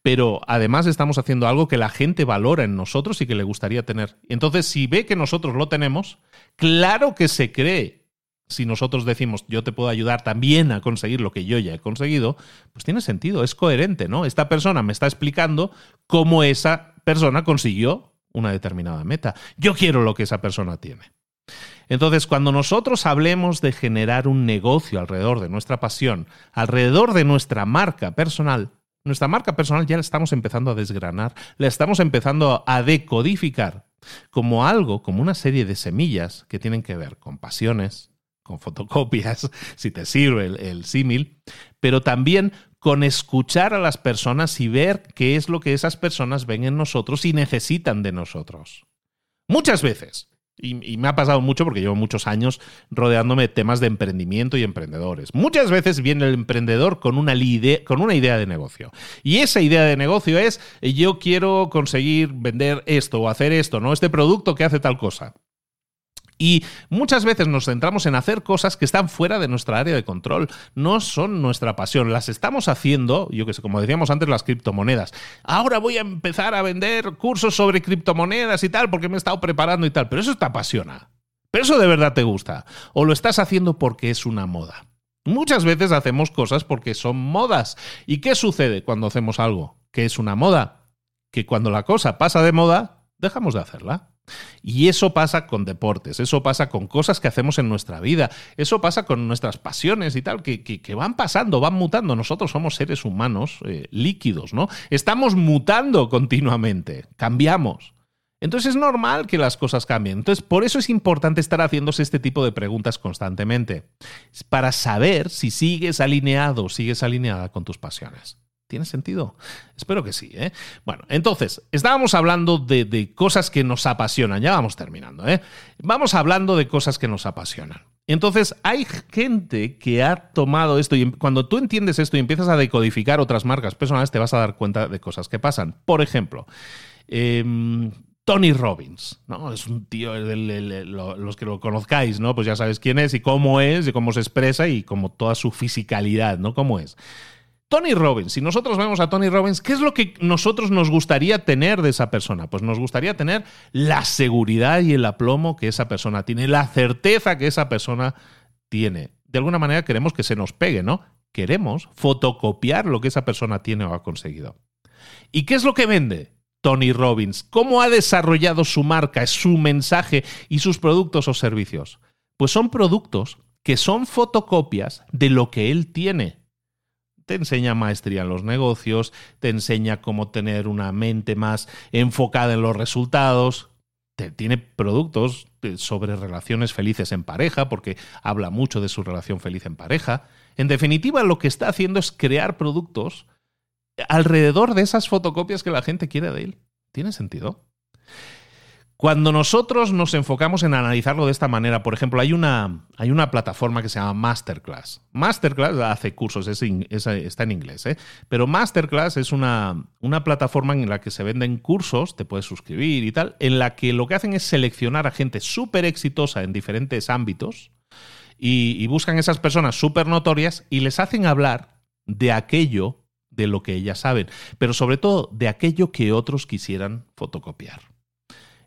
Speaker 1: pero además estamos haciendo algo que la gente valora en nosotros y que le gustaría tener. Entonces, si ve que nosotros lo tenemos, claro que se cree. Si nosotros decimos, yo te puedo ayudar también a conseguir lo que yo ya he conseguido, pues tiene sentido, es coherente, ¿no? Esta persona me está explicando cómo esa persona consiguió una determinada meta. Yo quiero lo que esa persona tiene. Entonces, cuando nosotros hablemos de generar un negocio alrededor de nuestra pasión, alrededor de nuestra marca personal, nuestra marca personal ya la estamos empezando a desgranar, la estamos empezando a decodificar como algo, como una serie de semillas que tienen que ver con pasiones, con fotocopias, <laughs> si te sirve el, símil, pero también con escuchar a las personas y ver qué es lo que esas personas ven en nosotros y necesitan de nosotros. Muchas veces, y, me ha pasado mucho porque llevo muchos años rodeándome de temas de emprendimiento y emprendedores. Muchas veces viene el emprendedor con una, con una idea de negocio. Y esa idea de negocio es, yo quiero conseguir vender esto o hacer esto, ¿no? Este producto que hace tal cosa. Y muchas veces nos centramos en hacer cosas que están fuera de nuestra área de control, no son nuestra pasión, las estamos haciendo, yo que sé, como decíamos antes, las criptomonedas. Ahora voy a empezar a vender cursos sobre criptomonedas y tal, porque me he estado preparando y tal, pero eso te apasiona. Pero eso de verdad te gusta. O lo estás haciendo porque es una moda. Muchas veces hacemos cosas porque son modas. ¿Y qué sucede cuando hacemos algo que es una moda? Que cuando la cosa pasa de moda, dejamos de hacerla. Y eso pasa con deportes, eso pasa con cosas que hacemos en nuestra vida, eso pasa con nuestras pasiones y tal, que, van pasando, van mutando. Nosotros somos seres humanos eh, líquidos, ¿no? Estamos mutando continuamente, cambiamos. Entonces es normal que las cosas cambien. Entonces, por eso es importante estar haciéndose este tipo de preguntas constantemente, para saber si sigues alineado o sigues alineada con tus pasiones. ¿Tiene sentido? Espero que sí. ¿eh? Bueno, entonces, estábamos hablando de, cosas que nos apasionan. Ya vamos terminando. ¿eh? Vamos hablando de cosas que nos apasionan. Entonces, hay gente que ha tomado esto y cuando tú entiendes esto y empiezas a decodificar otras marcas personales, te vas a dar cuenta de cosas que pasan. Por ejemplo, em, Tony Robbins, ¿no? Es un tío, los que lo conozcáis, ¿no? Pues ya sabes quién es y cómo es, y cómo se expresa y como toda su fisicalidad, ¿no? ¿Cómo es? Tony Robbins, si nosotros vemos a Tony Robbins, ¿qué es lo que nosotros nos gustaría tener de esa persona? Pues nos gustaría tener la seguridad y el aplomo que esa persona tiene, la certeza que esa persona tiene. De alguna manera queremos que se nos pegue, ¿no? Queremos fotocopiar lo que esa persona tiene o ha conseguido. ¿Y qué es lo que vende? Tony Robbins. ¿Cómo ha desarrollado su marca, su mensaje y sus productos o servicios? Pues son productos que son fotocopias de lo que él tiene te enseña maestría en los negocios, te enseña cómo tener una mente más enfocada en los resultados, tiene productos sobre relaciones felices en pareja, porque habla mucho de su relación feliz en pareja. En definitiva, lo que está haciendo es crear productos alrededor de esas fotocopias que la gente quiere de él. ¿Tiene sentido? Cuando nosotros nos enfocamos en analizarlo de esta manera, por ejemplo, hay una, hay una plataforma que se llama Masterclass. Masterclass hace cursos, está en inglés, ¿eh? pero Masterclass es una, una plataforma en la que se venden cursos, te puedes suscribir y tal, en la que lo que hacen es seleccionar a gente súper exitosa en diferentes ámbitos y, y buscan esas personas súper notorias y les hacen hablar de aquello de lo que ellas saben, pero sobre todo de aquello que otros quisieran fotocopiar.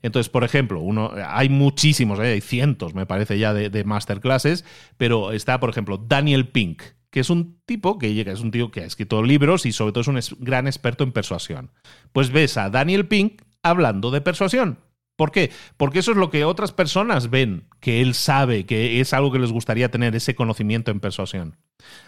Speaker 1: Entonces, por ejemplo, uno, hay muchísimos, ¿eh? hay cientos, me parece ya, de, masterclasses, pero está, por ejemplo, Daniel Pink, que es un tipo que es un tío que ha escrito libros y sobre todo es un gran experto en persuasión. Pues ves a Daniel Pink hablando de persuasión. ¿Por qué? Porque eso es lo que otras personas ven, que él sabe, que es algo que les gustaría tener, ese conocimiento en persuasión.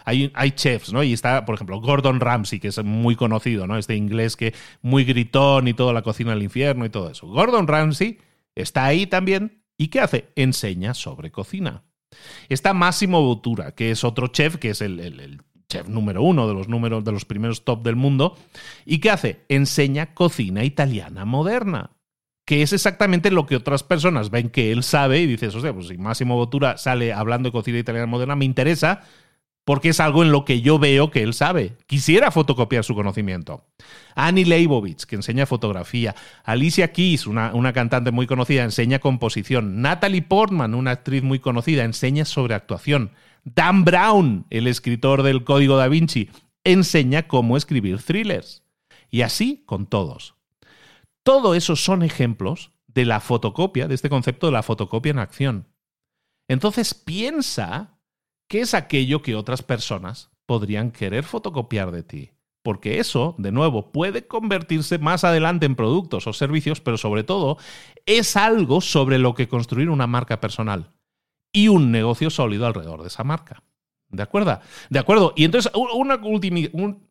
Speaker 1: Hay, chefs, ¿no? Y está, por ejemplo, Gordon Ramsay, que es muy conocido, ¿no? Este inglés que muy gritón y toda la cocina del infierno y todo eso. Gordon Ramsay está ahí también. ¿Y qué hace? Enseña sobre cocina. Está Massimo Bottura, que es otro chef, que es el, el chef número uno de los números de los primeros top del mundo. ¿Y qué hace? Enseña cocina italiana moderna que es exactamente lo que otras personas ven que él sabe y dices, sea, pues si Máximo Bottura sale hablando de cocina italiana moderna, me interesa porque es algo en lo que yo veo que él sabe. Quisiera fotocopiar su conocimiento. Annie Leibovitz, que enseña fotografía. Alicia Keys, una, una, cantante muy conocida, enseña composición. Natalie Portman, una actriz muy conocida, enseña sobre actuación. Dan Brown, el escritor del Código da Vinci, enseña cómo escribir thrillers. Y así con todos. Todo eso son ejemplos de la fotocopia, de este concepto de la fotocopia en acción. Entonces piensa qué es aquello que otras personas podrían querer fotocopiar de ti. Porque eso, de nuevo, puede convertirse más adelante en productos o servicios, pero sobre todo es algo sobre lo que construir una marca personal y un negocio sólido alrededor de esa marca. ¿De acuerdo? De acuerdo. Y entonces, una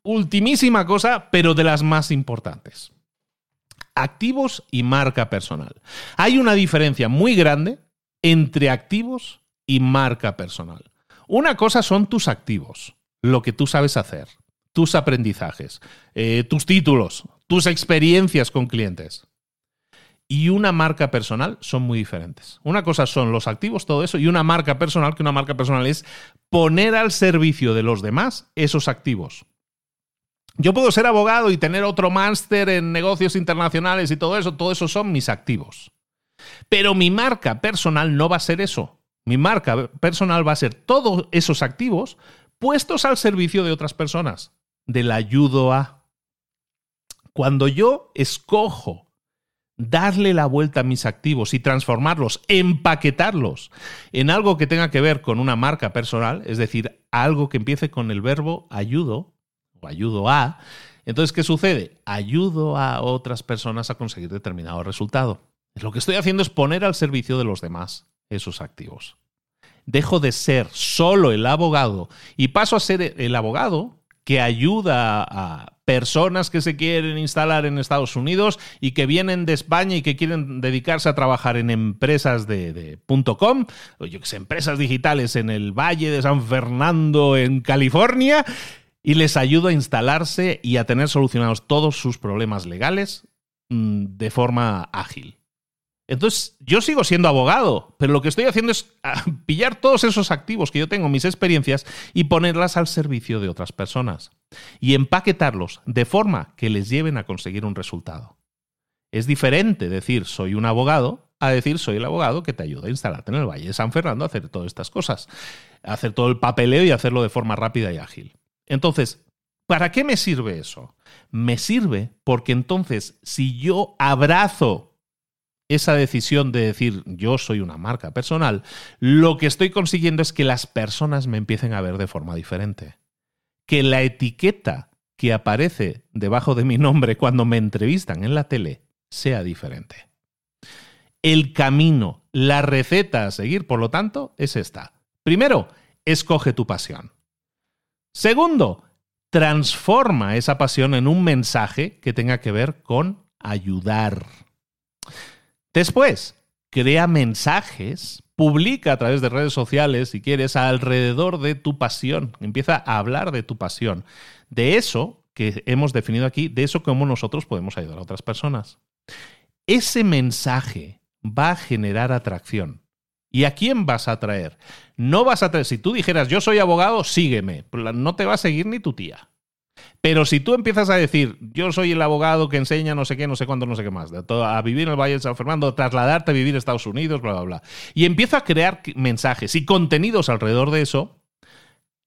Speaker 1: ultimísima cosa, pero de las más importantes activos y marca personal. Hay una diferencia muy grande entre activos y marca personal. Una cosa son tus activos, lo que tú sabes hacer, tus aprendizajes, eh, tus títulos, tus experiencias con clientes. Y una marca personal son muy diferentes. Una cosa son los activos, todo eso, y una marca personal, que una marca personal es poner al servicio de los demás esos activos. Yo puedo ser abogado y tener otro máster en negocios internacionales y todo eso, todo eso son mis activos. Pero mi marca personal no va a ser eso. Mi marca personal va a ser todos esos activos puestos al servicio de otras personas, del ayudo a. Cuando yo escojo darle la vuelta a mis activos y transformarlos, empaquetarlos en algo que tenga que ver con una marca personal, es decir, algo que empiece con el verbo ayudo ayudo a, entonces, ¿qué sucede? Ayudo a otras personas a conseguir determinado resultado. Lo que estoy haciendo es poner al servicio de los demás esos activos. Dejo de ser solo el abogado y paso a ser el abogado que ayuda a personas que se quieren instalar en Estados Unidos y que vienen de España y que quieren dedicarse a trabajar en empresas de, .com, o yo que empresas digitales en el Valle de San Fernando, en California, y les ayudo a instalarse y a tener solucionados todos sus problemas legales mm, de forma ágil. Entonces, yo sigo siendo abogado, pero lo que estoy haciendo es ah, <laughs> pillar todos esos activos que yo tengo, mis experiencias, y ponerlas al servicio de otras personas. Y empaquetarlos de forma que les lleven a conseguir un resultado. Es diferente decir soy un abogado a decir soy el abogado que te ayuda a instalarte en el Valle de San Fernando a hacer todas estas cosas. hacer todo el papeleo y hacerlo de forma rápida y ágil. Entonces, ¿para qué me sirve eso? Me sirve porque entonces, si yo abrazo esa decisión de decir yo soy una marca personal, lo que estoy consiguiendo es que las personas me empiecen a ver de forma diferente. Que la etiqueta que aparece debajo de mi nombre cuando me entrevistan en la tele sea diferente. El camino, la receta a seguir, por lo tanto, es esta. Primero, escoge tu pasión. Segundo, transforma esa pasión en un mensaje que tenga que ver con ayudar. Después, crea mensajes, publica a través de redes sociales, si quieres, alrededor de tu pasión. Empieza a hablar de tu pasión. De eso que hemos definido aquí, de eso cómo nosotros podemos ayudar a otras personas. Ese mensaje va a generar atracción. ¿Y a quién vas a atraer? No vas a si tú dijeras yo soy abogado, sígueme, no te va a seguir ni tu tía. Pero si tú empiezas a decir, yo soy el abogado que enseña no sé qué, no sé cuánto, no sé qué más, a vivir en el Valle de San Fernando, trasladarte a vivir a Estados Unidos, bla, bla, bla, y empiezo a crear mensajes y contenidos alrededor de eso,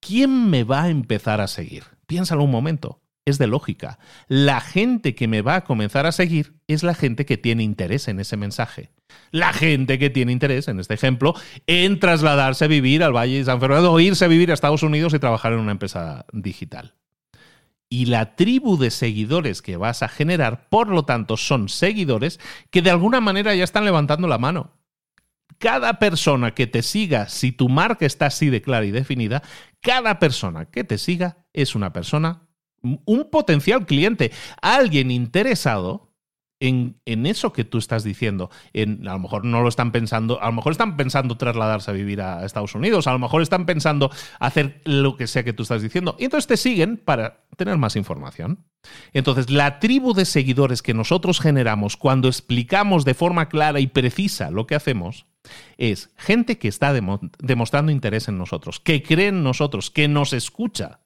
Speaker 1: ¿quién me va a empezar a seguir? Piénsalo un momento. Es de lógica. La gente que me va a comenzar a seguir es la gente que tiene interés en ese mensaje. La gente que tiene interés, en este ejemplo, en trasladarse a vivir al Valle de San Fernando o irse a vivir a Estados Unidos y trabajar en una empresa digital y la tribu de seguidores que vas a generar, por lo tanto, son seguidores que de alguna manera ya están levantando la mano. Cada persona que te siga, si tu marca está así de clara y definida, cada persona que te siga es una persona, un potencial cliente, alguien interesado en, eso que tú estás diciendo. En, a lo mejor no lo están pensando, a lo mejor están pensando trasladarse a vivir a Estados Unidos, a lo mejor están pensando hacer lo que sea que tú estás diciendo. Y entonces te siguen para tener más información. Entonces, la tribu de seguidores que nosotros generamos cuando explicamos de forma clara y precisa lo que hacemos es gente que está demostrando interés en nosotros, que cree en nosotros, que nos escucha.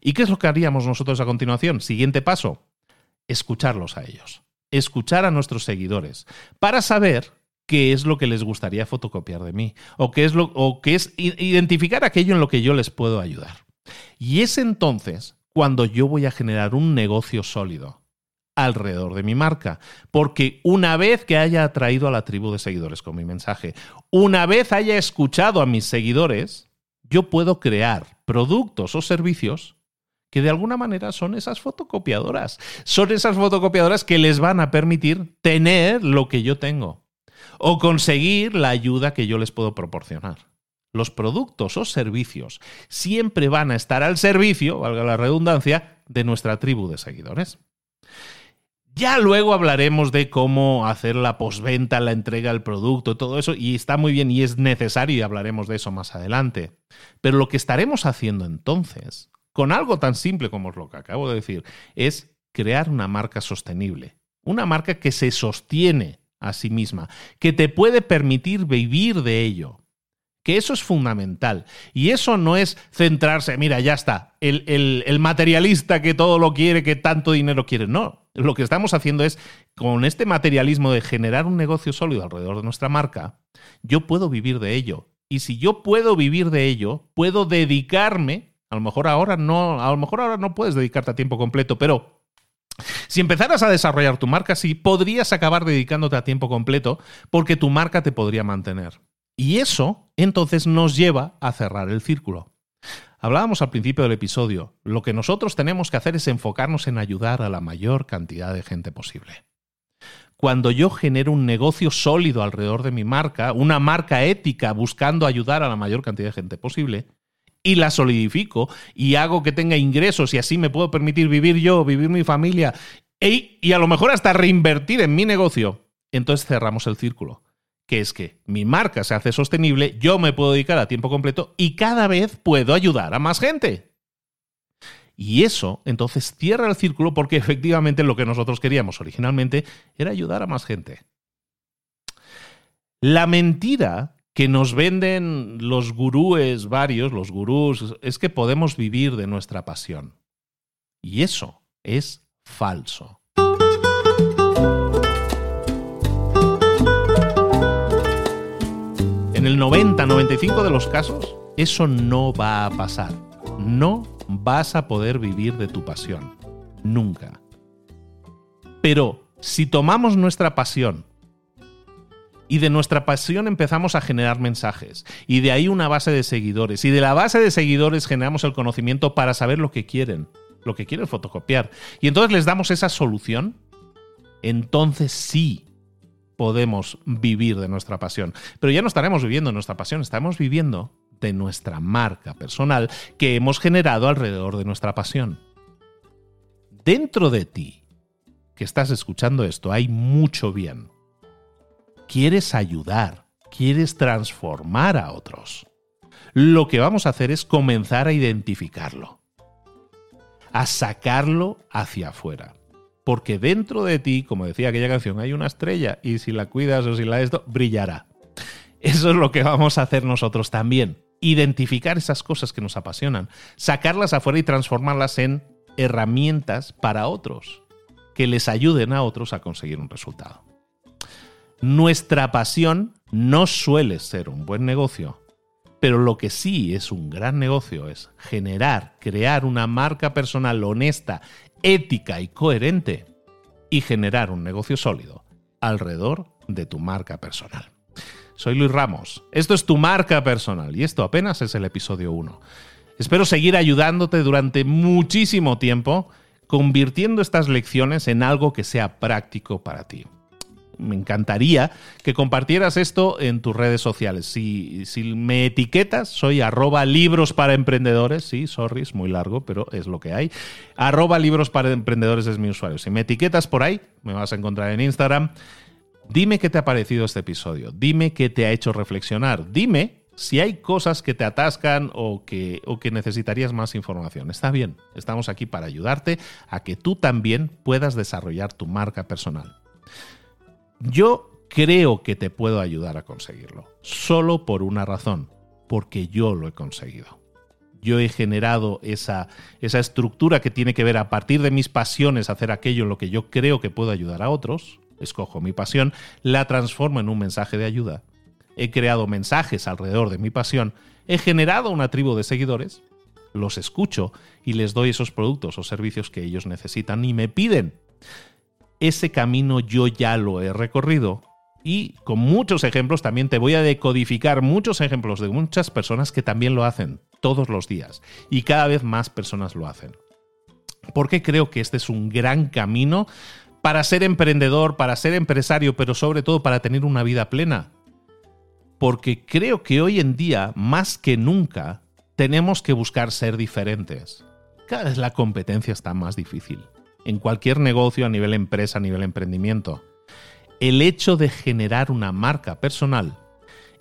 Speaker 1: ¿Y qué es lo que haríamos nosotros a continuación? Siguiente paso, escucharlos a ellos escuchar a nuestros seguidores para saber qué es lo que les gustaría fotocopiar de mí o qué es lo o qué es identificar aquello en lo que yo les puedo ayudar. Y es entonces cuando yo voy a generar un negocio sólido alrededor de mi marca, porque una vez que haya atraído a la tribu de seguidores con mi mensaje, una vez haya escuchado a mis seguidores, yo puedo crear productos o servicios que de alguna manera son esas fotocopiadoras. Son esas fotocopiadoras que les van a permitir tener lo que yo tengo o conseguir la ayuda que yo les puedo proporcionar. Los productos o servicios siempre van a estar al servicio, valga la redundancia, de nuestra tribu de seguidores. Ya luego hablaremos de cómo hacer la posventa, la entrega del producto, todo eso, y está muy bien y es necesario y hablaremos de eso más adelante. Pero lo que estaremos haciendo entonces con algo tan simple como lo que acabo de decir, es crear una marca sostenible, una marca que se sostiene a sí misma, que te puede permitir vivir de ello. Que eso es fundamental. Y eso no es centrarse, mira, ya está, el, el materialista que todo lo quiere, que tanto dinero quiere. No, lo que estamos haciendo es, con este materialismo de generar un negocio sólido alrededor de nuestra marca, yo puedo vivir de ello. Y si yo puedo vivir de ello, puedo dedicarme, a lo mejor ahora no, a lo mejor ahora no puedes dedicarte a tiempo completo, pero si empezaras a desarrollar tu marca así, podrías acabar dedicándote a tiempo completo porque tu marca te podría mantener. Y eso entonces nos lleva a cerrar el círculo. Hablábamos al principio del episodio, lo que nosotros tenemos que hacer es enfocarnos en ayudar a la mayor cantidad de gente posible. Cuando yo genero un negocio sólido alrededor de mi marca, una marca ética buscando ayudar a la mayor cantidad de gente posible, y la solidifico y hago que tenga ingresos y así me puedo permitir vivir yo, vivir mi familia y, y a lo mejor hasta reinvertir en mi negocio, entonces cerramos el círculo que es que mi marca se hace sostenible, yo me puedo dedicar a tiempo completo y cada vez puedo ayudar a más gente. Y eso entonces cierra el círculo porque efectivamente lo que nosotros queríamos originalmente era ayudar a más gente. La mentira que nos venden los gurúes varios, los gurús, es que podemos vivir de nuestra pasión. Y eso es falso. En el 90-95 de los casos, eso no va a pasar. No vas a poder vivir de tu pasión. Nunca. Pero si tomamos nuestra pasión y de nuestra pasión empezamos a generar mensajes. Y de ahí una base de seguidores. Y de la base de seguidores generamos el conocimiento para saber lo que quieren. Lo que quieren fotocopiar. Y entonces les damos esa solución. Entonces sí podemos vivir de nuestra pasión. Pero ya no estaremos viviendo de nuestra pasión, estamos viviendo de nuestra marca personal que hemos generado alrededor de nuestra pasión. Dentro de ti, que estás escuchando esto, hay mucho bien quieres ayudar, quieres transformar a otros. Lo que vamos a hacer es comenzar a identificarlo, a sacarlo hacia afuera. Porque dentro de ti, como decía aquella canción, hay una estrella y si la cuidas o si la esto, brillará. Eso es lo que vamos a hacer nosotros también. Identificar esas cosas que nos apasionan, sacarlas afuera y transformarlas en herramientas para otros, que les ayuden a otros a conseguir un resultado. Nuestra pasión no suele ser un buen negocio, pero lo que sí es un gran negocio es generar, crear una marca personal honesta, ética y coherente y generar un negocio sólido alrededor de tu marca personal. Soy Luis Ramos, esto es tu marca personal y esto apenas es el episodio 1. Espero seguir ayudándote durante muchísimo tiempo, convirtiendo estas lecciones en algo que sea práctico para ti me encantaría que compartieras esto en tus redes sociales. Si, me etiquetas, soy arroba libros para emprendedores. Sí, sorry, es muy largo, pero es lo que hay. Arroba libros para emprendedores es mi usuario. Si me etiquetas por ahí, me vas a encontrar en Instagram. Dime qué te ha parecido este episodio. Dime qué te ha hecho reflexionar. Dime si hay cosas que te atascan o que necesitarías más información. Está bien, estamos aquí para ayudarte a que tú también puedas desarrollar tu marca personal. Yo creo que te puedo ayudar a conseguirlo, solo por una razón, porque yo lo he conseguido. Yo he generado esa, esa estructura que tiene que ver a partir de mis pasiones, hacer aquello en lo que yo creo que puedo ayudar a otros, escojo mi pasión, la transformo en un mensaje de ayuda. He creado mensajes alrededor de mi pasión, he generado una tribu de seguidores, los escucho y les doy esos productos o servicios que ellos necesitan y me piden ese camino yo ya lo he recorrido y con muchos ejemplos también te voy a decodificar muchos ejemplos de muchas personas que también lo hacen todos los días y cada vez más personas lo hacen. Porque creo que este es un gran camino para ser emprendedor, para ser empresario, pero sobre todo para tener una vida plena. Porque creo que hoy en día, más que nunca, tenemos que buscar ser diferentes. Cada vez la competencia está más difícil en cualquier negocio a nivel empresa, a nivel emprendimiento. El hecho de generar una marca personal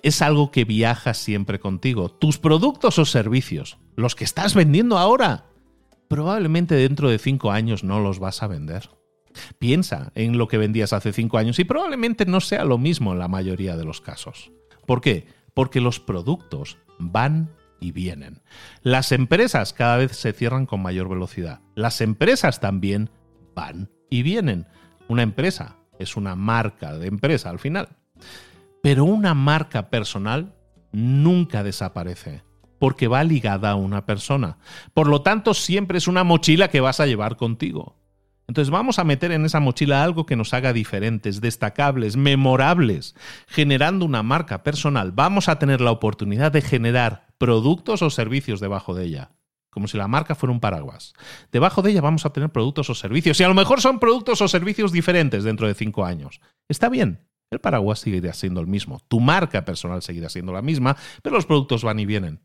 Speaker 1: es algo que viaja siempre contigo. Tus productos o servicios, los que estás vendiendo ahora, probablemente dentro de cinco años no los vas a vender. Piensa en lo que vendías hace cinco años y probablemente no sea lo mismo en la mayoría de los casos. ¿Por qué? Porque los productos van y vienen. Las empresas cada vez se cierran con mayor velocidad. Las empresas también van y vienen. Una empresa es una marca de empresa al final. Pero una marca personal nunca desaparece porque va ligada a una persona. Por lo tanto, siempre es una mochila que vas a llevar contigo. Entonces vamos a meter en esa mochila algo que nos haga diferentes, destacables, memorables, generando una marca personal. Vamos a tener la oportunidad de generar productos o servicios debajo de ella, como si la marca fuera un paraguas. Debajo de ella vamos a tener productos o servicios, y a lo mejor son productos o servicios diferentes dentro de cinco años. Está bien, el paraguas seguirá siendo el mismo, tu marca personal seguirá siendo la misma, pero los productos van y vienen.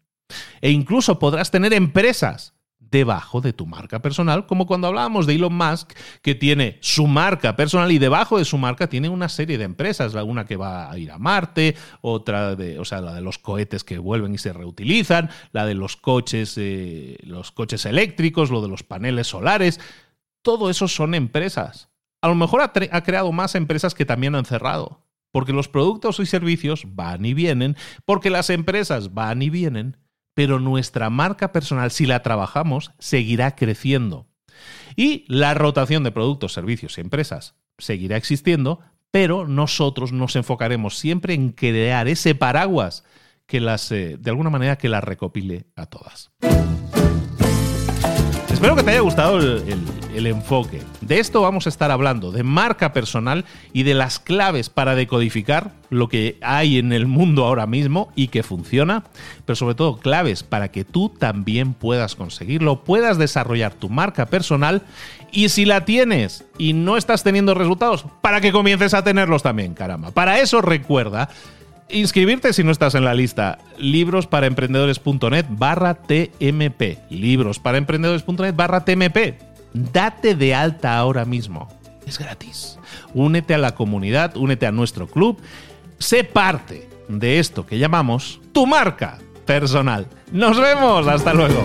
Speaker 1: E incluso podrás tener empresas debajo de tu marca personal, como cuando hablábamos de Elon Musk, que tiene su marca personal y debajo de su marca tiene una serie de empresas, una que va a ir a Marte, otra de, o sea, la de los cohetes que vuelven y se reutilizan, la de los coches, eh, los coches eléctricos, lo de los paneles solares, todo eso son empresas. A lo mejor ha, ha creado más empresas que también han cerrado, porque los productos y servicios van y vienen, porque las empresas van y vienen pero nuestra marca personal, si la trabajamos, seguirá creciendo. Y la rotación de productos, servicios y empresas seguirá existiendo, pero nosotros nos enfocaremos siempre en crear ese paraguas que las, eh, de alguna manera, que las recopile a todas. Espero que te haya gustado el, enfoque. De esto vamos a estar hablando, de marca personal y de las claves para decodificar lo que hay en el mundo ahora mismo y que funciona, pero sobre todo claves para que tú también puedas conseguirlo, puedas desarrollar tu marca personal y si la tienes y no estás teniendo resultados, para que comiences a tenerlos también, caramba. Para eso recuerda inscribirte si no estás en la lista. Librosparaemprendedores.net barra TMP. Librosparaemprendedores.net barra TMP. Date de alta ahora mismo. Es gratis. Únete a la comunidad, únete a nuestro club. Sé parte de esto que llamamos tu marca personal. Nos vemos. Hasta luego.